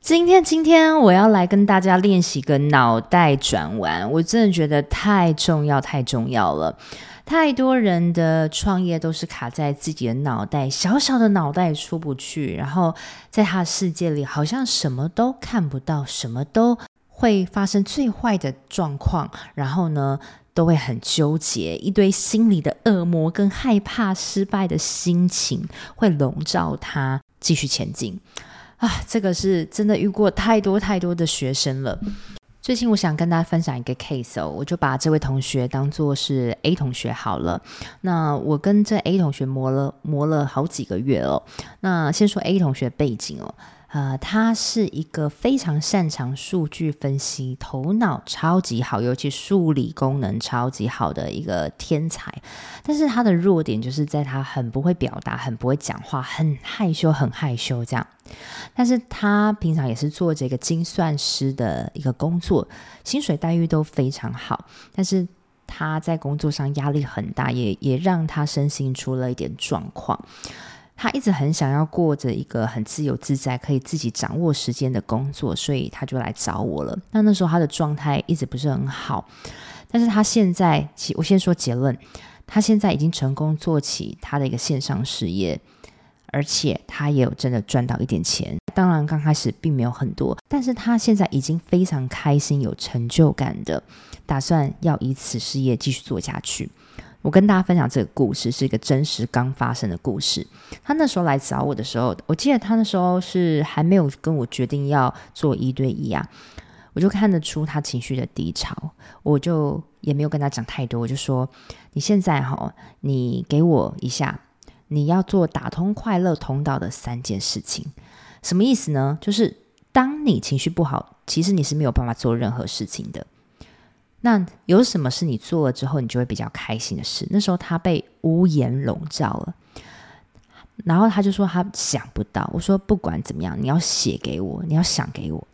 今天，今天我要来跟大家练习个脑袋转弯，我真的觉得太重要，太重要了。太多人的创业都是卡在自己的脑袋，小小的脑袋出不去，然后在他世界里好像什么都看不到，什么都会发生最坏的状况，然后呢都会很纠结，一堆心里的恶魔跟害怕失败的心情会笼罩他继续前进啊！这个是真的遇过太多太多的学生了。最近我想跟大家分享一个 case 哦，我就把这位同学当做是 A 同学好了。那我跟这 A 同学磨了磨了好几个月哦。那先说 A 同学背景哦。呃，他是一个非常擅长数据分析、头脑超级好，尤其数理功能超级好的一个天才。但是他的弱点就是在他很不会表达、很不会讲话、很害羞、很害羞这样。但是他平常也是做这个精算师的一个工作，薪水待遇都非常好。但是他在工作上压力很大，也也让他身心出了一点状况。他一直很想要过着一个很自由自在、可以自己掌握时间的工作，所以他就来找我了。那那时候他的状态一直不是很好，但是他现在，我先说结论，他现在已经成功做起他的一个线上事业，而且他也有真的赚到一点钱。当然刚开始并没有很多，但是他现在已经非常开心、有成就感的，打算要以此事业继续做下去。我跟大家分享这个故事，是一个真实刚发生的故事。他那时候来找我的时候，我记得他那时候是还没有跟我决定要做一对一啊，我就看得出他情绪的低潮，我就也没有跟他讲太多，我就说：你现在哈，你给我一下，你要做打通快乐通道的三件事情，什么意思呢？就是当你情绪不好，其实你是没有办法做任何事情的。那有什么是你做了之后你就会比较开心的事？那时候他被屋檐笼罩了，然后他就说他想不到。我说不管怎么样，你要写给我，你要想给我。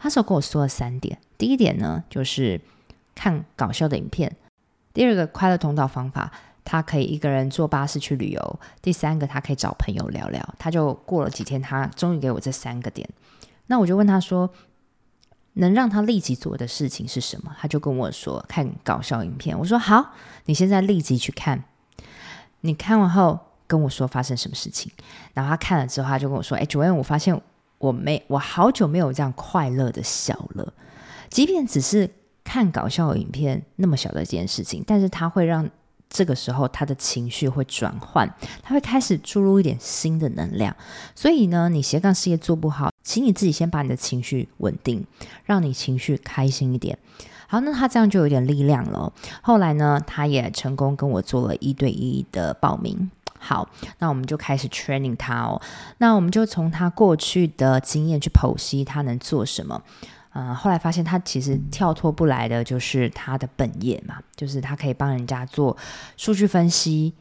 他说跟我说了三点，第一点呢就是看搞笑的影片，第二个快乐通道方法，他可以一个人坐巴士去旅游，第三个他可以找朋友聊聊。他就过了几天，他终于给我这三个点。那我就问他说。能让他立即做的事情是什么？他就跟我说看搞笑影片。我说好，你现在立即去看。你看完后跟我说发生什么事情。然后他看了之后，他就跟我说：“哎，主任，我发现我没我好久没有这样快乐的笑了。即便只是看搞笑影片那么小的一件事情，但是他会让。”这个时候，他的情绪会转换，他会开始注入一点新的能量。所以呢，你斜杠事业做不好，请你自己先把你的情绪稳定，让你情绪开心一点。好，那他这样就有点力量了。后来呢，他也成功跟我做了一对一的报名。好，那我们就开始 training 他哦。那我们就从他过去的经验去剖析他能做什么。嗯，后来发现他其实跳脱不来的就是他的本业嘛，就是他可以帮人家做数据分析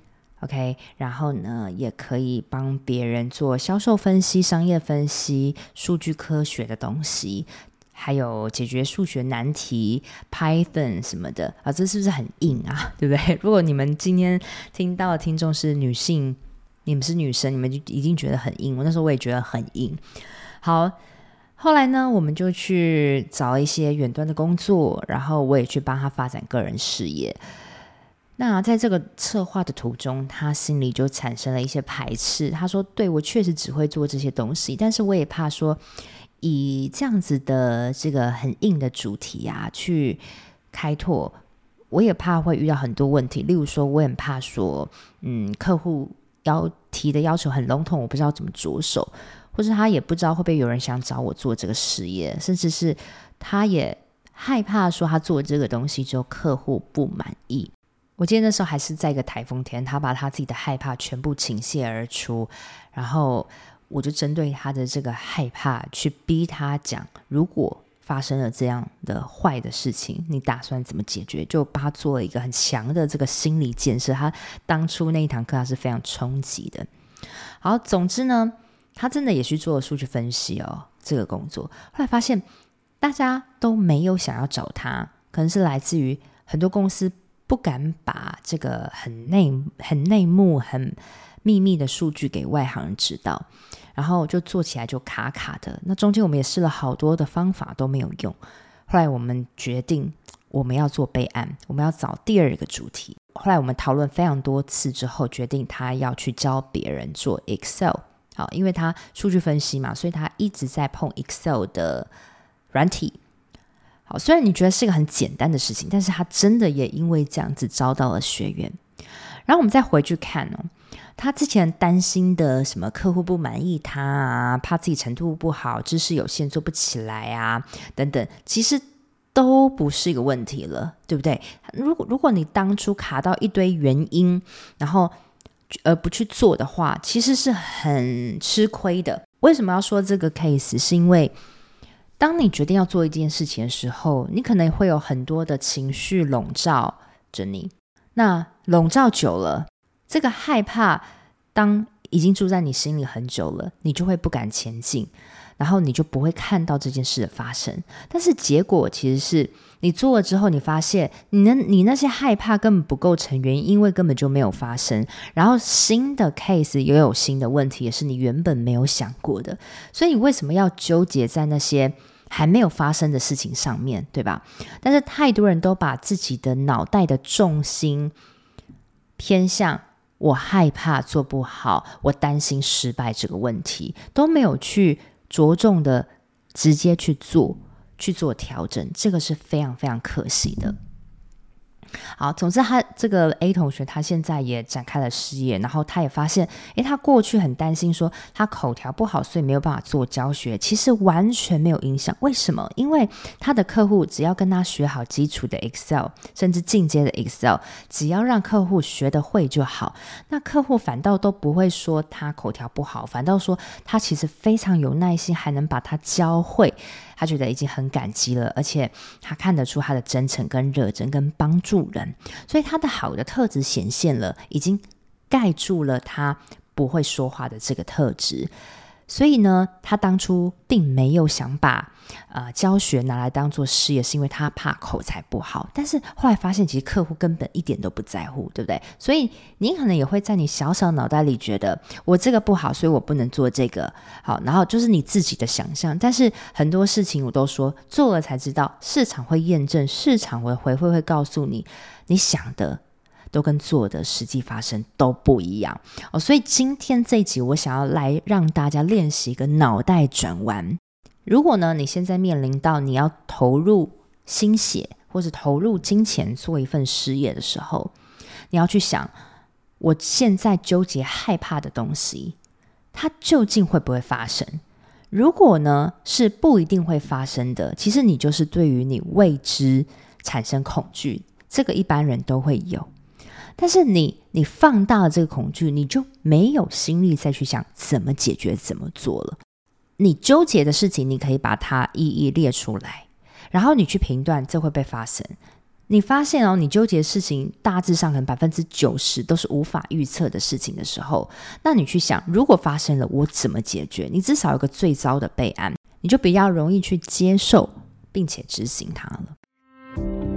，OK，然后呢，也可以帮别人做销售分析、商业分析、数据科学的东西，还有解决数学难题、Python 什么的啊，这是不是很硬啊？对不对？如果你们今天听到的听众是女性，你们是女生，你们就一定觉得很硬。我那时候我也觉得很硬。好。后来呢，我们就去找一些远端的工作，然后我也去帮他发展个人事业。那在这个策划的途中，他心里就产生了一些排斥。他说：“对，我确实只会做这些东西，但是我也怕说，以这样子的这个很硬的主题啊，去开拓，我也怕会遇到很多问题，例如说，我很怕说，嗯，客户要提的要求很笼统，我不知道怎么着手，或者他也不知道会不会有人想找我做这个事业，甚至是他也害怕说他做这个东西之后客户不满意。我记得那时候还是在一个台风天，他把他自己的害怕全部倾泻而出，然后我就针对他的这个害怕去逼他讲，如果发生了这样的坏的事情，你打算怎么解决？就帮他做了一个很强的这个心理建设。他当初那一堂课他是非常冲击的。好，总之呢，他真的也去做数据分析哦，这个工作。后来发现大家都没有想要找他，可能是来自于很多公司。不敢把这个很内、很内幕、很秘密的数据给外行人知道，然后就做起来就卡卡的。那中间我们也试了好多的方法都没有用。后来我们决定我们要做备案，我们要找第二个主题。后来我们讨论非常多次之后，决定他要去教别人做 Excel。好，因为他数据分析嘛，所以他一直在碰 Excel 的软体。好，虽然你觉得是一个很简单的事情，但是他真的也因为这样子招到了学员。然后我们再回去看哦，他之前担心的什么客户不满意他啊，怕自己程度不好，知识有限做不起来啊，等等，其实都不是一个问题了，对不对？如果如果你当初卡到一堆原因，然后而不去做的话，其实是很吃亏的。为什么要说这个 case？是因为当你决定要做一件事情的时候，你可能会有很多的情绪笼罩着你。那笼罩久了，这个害怕，当已经住在你心里很久了，你就会不敢前进。然后你就不会看到这件事的发生，但是结果其实是你做了之后，你发现你那你那些害怕根本不构成原因，因为根本就没有发生。然后新的 case 也有新的问题，也是你原本没有想过的。所以你为什么要纠结在那些还没有发生的事情上面，对吧？但是太多人都把自己的脑袋的重心偏向我害怕做不好，我担心失败这个问题，都没有去。着重的直接去做，去做调整，这个是非常非常可惜的。好，总之他这个 A 同学，他现在也展开了事业，然后他也发现，诶，他过去很担心说他口条不好，所以没有办法做教学，其实完全没有影响。为什么？因为他的客户只要跟他学好基础的 Excel，甚至进阶的 Excel，只要让客户学得会就好，那客户反倒都不会说他口条不好，反倒说他其实非常有耐心，还能把他教会。他觉得已经很感激了，而且他看得出他的真诚跟热忱跟帮助人，所以他的好的特质显现了，已经盖住了他不会说话的这个特质。所以呢，他当初并没有想把呃教学拿来当做事业，是因为他怕口才不好。但是后来发现，其实客户根本一点都不在乎，对不对？所以你可能也会在你小小脑袋里觉得我这个不好，所以我不能做这个。好，然后就是你自己的想象。但是很多事情我都说做了才知道，市场会验证，市场会回馈会告诉你，你想的。都跟做的实际发生都不一样哦，所以今天这一集我想要来让大家练习一个脑袋转弯。如果呢，你现在面临到你要投入心血或者投入金钱做一份事业的时候，你要去想，我现在纠结害怕的东西，它究竟会不会发生？如果呢，是不一定会发生的，其实你就是对于你未知产生恐惧，这个一般人都会有。但是你你放大了这个恐惧，你就没有心力再去想怎么解决、怎么做了。你纠结的事情，你可以把它一一列出来，然后你去评断这会被发生。你发现哦，你纠结的事情大致上可能百分之九十都是无法预测的事情的时候，那你去想，如果发生了，我怎么解决？你至少有个最糟的备案，你就比较容易去接受并且执行它了。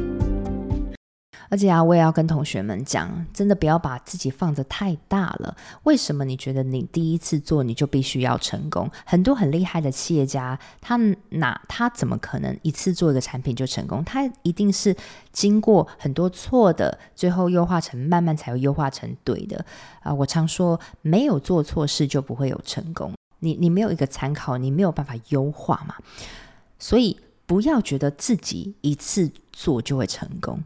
而且啊，我也要跟同学们讲，真的不要把自己放得太大了。为什么你觉得你第一次做你就必须要成功？很多很厉害的企业家，他哪他怎么可能一次做一个产品就成功？他一定是经过很多错的，最后优化成慢慢才会优化成对的啊！我常说，没有做错事就不会有成功。你你没有一个参考，你没有办法优化嘛。所以不要觉得自己一次做就会成功。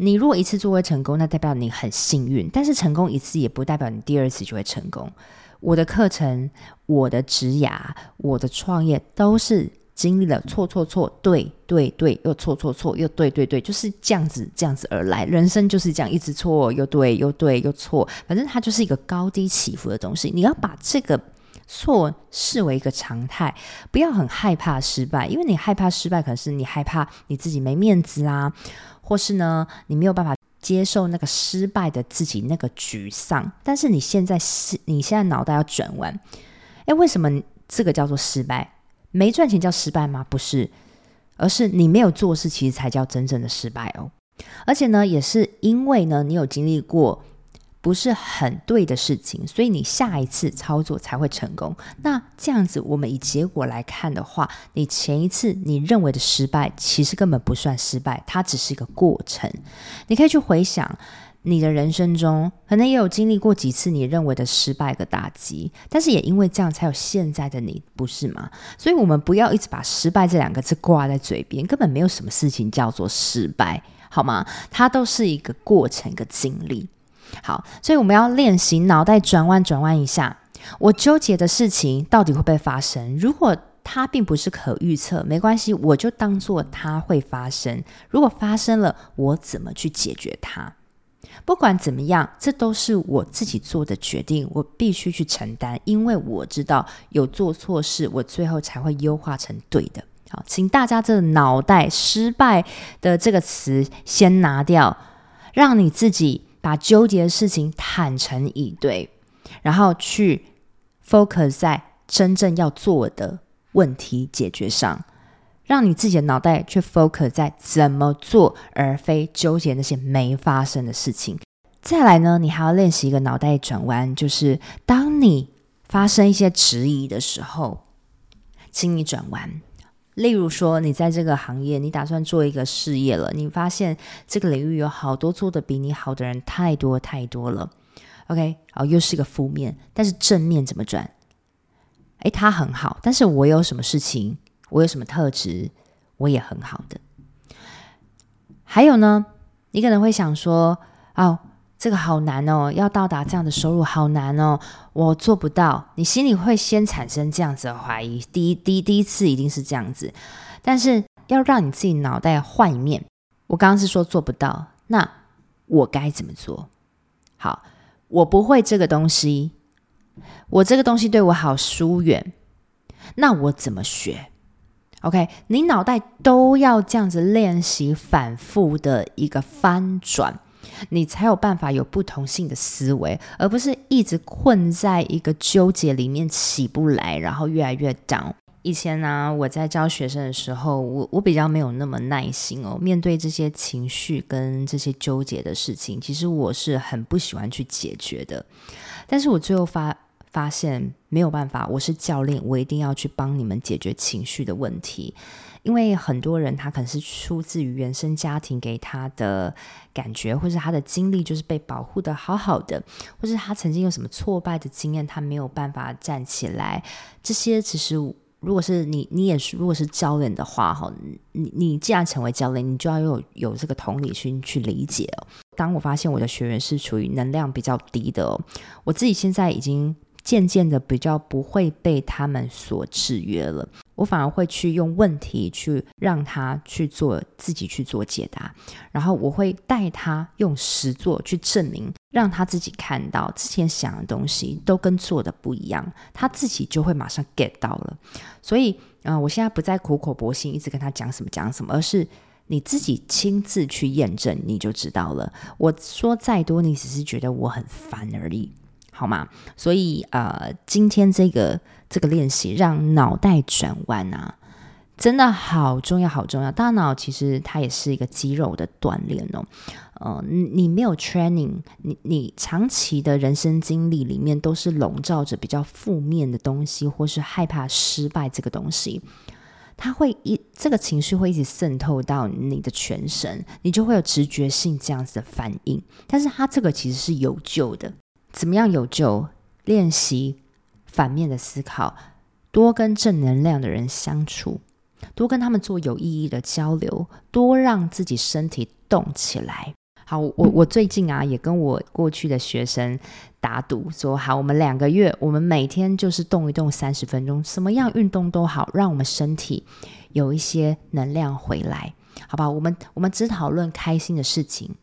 你如果一次做会成功，那代表你很幸运。但是成功一次也不代表你第二次就会成功。我的课程、我的职涯、我的创业，都是经历了错错错，对对对，又错错错，又对对对，就是这样子这样子而来。人生就是这样，一直错又对又对又错，反正它就是一个高低起伏的东西。你要把这个错视为一个常态，不要很害怕失败，因为你害怕失败，可能是你害怕你自己没面子啊。或是呢，你没有办法接受那个失败的自己，那个沮丧。但是你现在是，你现在脑袋要转弯。诶，为什么这个叫做失败？没赚钱叫失败吗？不是，而是你没有做事，其实才叫真正的失败哦。而且呢，也是因为呢，你有经历过。不是很对的事情，所以你下一次操作才会成功。那这样子，我们以结果来看的话，你前一次你认为的失败，其实根本不算失败，它只是一个过程。你可以去回想你的人生中，可能也有经历过几次你认为的失败和打击，但是也因为这样才有现在的你，不是吗？所以，我们不要一直把失败这两个字挂在嘴边，根本没有什么事情叫做失败，好吗？它都是一个过程，一个经历。好，所以我们要练习脑袋转弯转弯一下。我纠结的事情到底会不会发生？如果它并不是可预测，没关系，我就当做它会发生。如果发生了，我怎么去解决它？不管怎么样，这都是我自己做的决定，我必须去承担，因为我知道有做错事，我最后才会优化成对的。好，请大家这脑袋“失败”的这个词先拿掉，让你自己。把纠结的事情坦诚以对，然后去 focus 在真正要做的问题解决上，让你自己的脑袋去 focus 在怎么做，而非纠结那些没发生的事情。再来呢，你还要练习一个脑袋转弯，就是当你发生一些质疑的时候，请你转弯。例如说，你在这个行业，你打算做一个事业了，你发现这个领域有好多做得比你好的人太多太多了。OK，好，又是一个负面，但是正面怎么转？诶，他很好，但是我有什么事情，我有什么特质，我也很好的。还有呢，你可能会想说，哦。这个好难哦，要到达这样的收入好难哦，我做不到。你心里会先产生这样子的怀疑，第一第一第一次一定是这样子。但是要让你自己脑袋换一面，我刚刚是说做不到，那我该怎么做？好，我不会这个东西，我这个东西对我好疏远，那我怎么学？OK，你脑袋都要这样子练习，反复的一个翻转。你才有办法有不同性的思维，而不是一直困在一个纠结里面起不来，然后越来越 down。以前呢、我在教学生的时候，我我比较没有那么耐心哦，面对这些情绪跟这些纠结的事情，其实我是很不喜欢去解决的。但是我最后发发现没有办法，我是教练，我一定要去帮你们解决情绪的问题。因为很多人他可能是出自于原生家庭给他的感觉，或是他的经历就是被保护的好好的，或是他曾经有什么挫败的经验，他没有办法站起来。这些其实如果是你，你也是，如果是教练的话，哈，你你既然成为教练，你就要有有这个同理心去理解。当我发现我的学员是处于能量比较低的，我自己现在已经渐渐的比较不会被他们所制约了。我反而会去用问题去让他去做自己去做解答，然后我会带他用实作去证明，让他自己看到之前想的东西都跟做的不一样，他自己就会马上 get 到了。所以，呃，我现在不再苦口婆心一直跟他讲什么讲什么，而是你自己亲自去验证，你就知道了。我说再多，你只是觉得我很烦而已。好吗？所以呃，今天这个这个练习让脑袋转弯啊，真的好重要，好重要。大脑其实它也是一个肌肉的锻炼哦。呃，你没有 training，你你长期的人生经历里面都是笼罩着比较负面的东西，或是害怕失败这个东西，它会一这个情绪会一直渗透到你的全身，你就会有直觉性这样子的反应。但是它这个其实是有救的。怎么样有救？练习反面的思考，多跟正能量的人相处，多跟他们做有意义的交流，多让自己身体动起来。好，我我最近啊，也跟我过去的学生打赌，说好，我们两个月，我们每天就是动一动三十分钟，什么样运动都好，让我们身体有一些能量回来，好不好？我们我们只讨论开心的事情。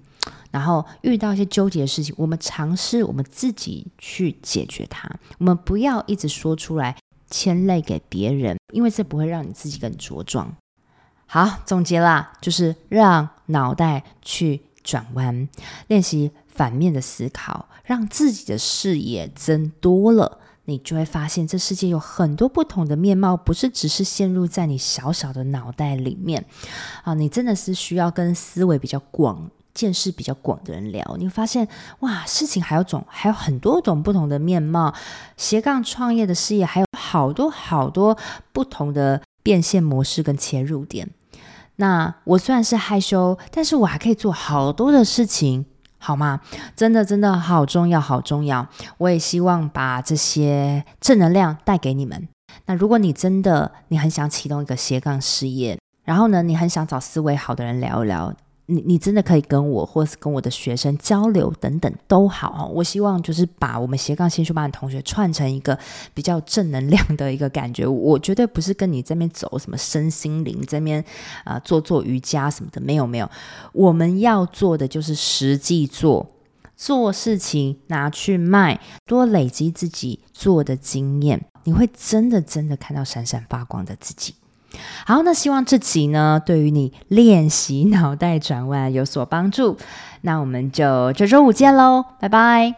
然后遇到一些纠结的事情，我们尝试我们自己去解决它。我们不要一直说出来牵累给别人，因为这不会让你自己更茁壮。好，总结啦，就是让脑袋去转弯，练习反面的思考，让自己的视野增多了，你就会发现这世界有很多不同的面貌，不是只是陷入在你小小的脑袋里面啊！你真的是需要跟思维比较广。见识比较广的人聊，你会发现哇，事情还有种，还有很多种不同的面貌。斜杠创业的事业还有好多好多不同的变现模式跟切入点。那我虽然是害羞，但是我还可以做好多的事情，好吗？真的真的好重要，好重要。我也希望把这些正能量带给你们。那如果你真的你很想启动一个斜杠事业，然后呢，你很想找思维好的人聊一聊。你你真的可以跟我，或是跟我的学生交流等等都好哦。我希望就是把我们斜杠兴趣班的同学串成一个比较正能量的一个感觉。我绝对不是跟你这边走什么身心灵这边啊、做做瑜伽什么的，没有没有。我们要做的就是实际做，做事情拿去卖，多累积自己做的经验，你会真的真的看到闪闪发光的自己。好，那希望这集呢，对于你练习脑袋转弯有所帮助。那我们就这周五见喽，拜拜。